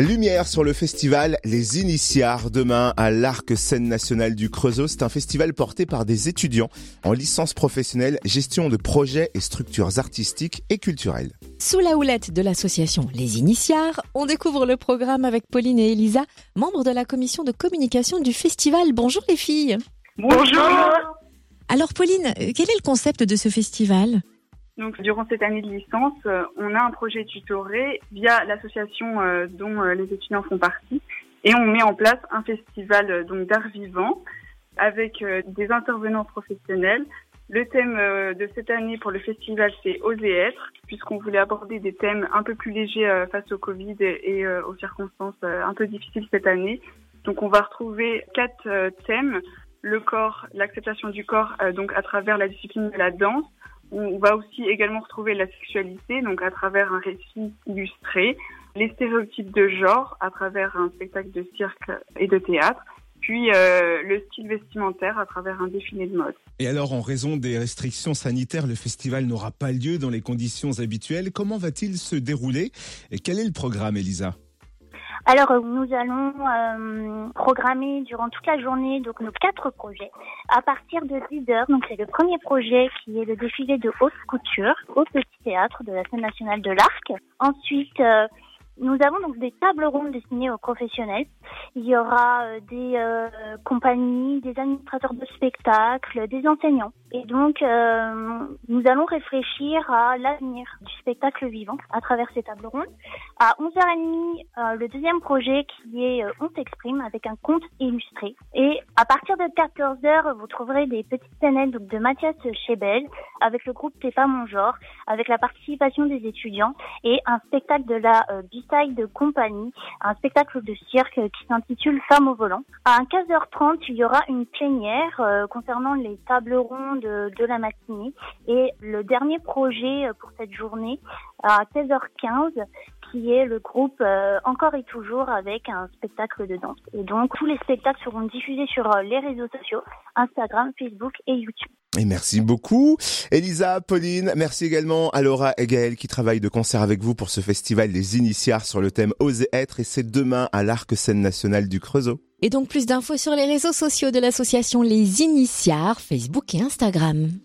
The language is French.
Lumière sur le festival Les Initiards demain à l'Arc Scène Nationale du Creusot. C'est un festival porté par des étudiants en licence professionnelle, gestion de projets et structures artistiques et culturelles. Sous la houlette de l'association Les Initiards, on découvre le programme avec Pauline et Elisa, membres de la commission de communication du festival. Bonjour les filles. Bonjour. Alors Pauline, quel est le concept de ce festival? Donc, durant cette année de licence, euh, on a un projet tutoré via l'association euh, dont euh, les étudiants font partie, et on met en place un festival donc d'art vivant avec des intervenants professionnels. Le thème de cette année pour le festival, c'est Oser être, puisqu'on voulait aborder des thèmes un peu plus légers face au Covid et, aux circonstances un peu difficiles cette année. Donc, on va retrouver quatre thèmes le corps, l'acceptation du corps, donc à travers la discipline de la danse on va aussi également retrouver la sexualité, donc à travers un récit illustré, les stéréotypes de genre à travers un spectacle de cirque et de théâtre, puis euh, le style vestimentaire à travers un défilé de mode. Et alors, en raison des restrictions sanitaires, le festival n'aura pas lieu dans les conditions habituelles. Comment va-t-il se dérouler? Et quel est le programme, Elisa? Alors, euh, nous allons euh, programmer durant toute la journée donc nos quatre projets à partir de 10 heures. Donc, c'est le premier projet qui est le défilé de haute couture au Petit Théâtre de la scène nationale de l'Arc. Ensuite, euh, nous avons donc des tables rondes destinées aux professionnels. Il y aura euh, des euh, compagnies, des administrateurs de spectacles, des enseignants. Et donc, euh, nous allons réfléchir à l'avenir du spectacle vivant à travers ces tables rondes. À 11h30, le deuxième projet qui est On s'exprime avec un conte illustré. Et à partir de 14h, vous trouverez des petites scènes de Mathias Chebel avec le groupe T'es pas mon genre, avec la participation des étudiants et un spectacle de la taille de compagnie, un spectacle de cirque qui s'intitule Femmes au volant. À 15h30, il y aura une plénière euh, concernant les tables rondes de, la matinée et le dernier projet euh, pour cette journée à 16h15 qui est le groupe euh, Encore et Toujours avec un spectacle de danse. Et donc tous les spectacles seront diffusés sur les réseaux sociaux, Instagram, Facebook et YouTube. Et merci beaucoup, Elisa, Pauline. Merci également à Laura et Gaël qui travaillent de concert avec vous pour ce festival des initiards sur le thème Oser être et c'est demain à l'Arc Scène Nationale du Creusot. Et donc plus d'infos sur les réseaux sociaux de l'association Les Initiards, Facebook et Instagram.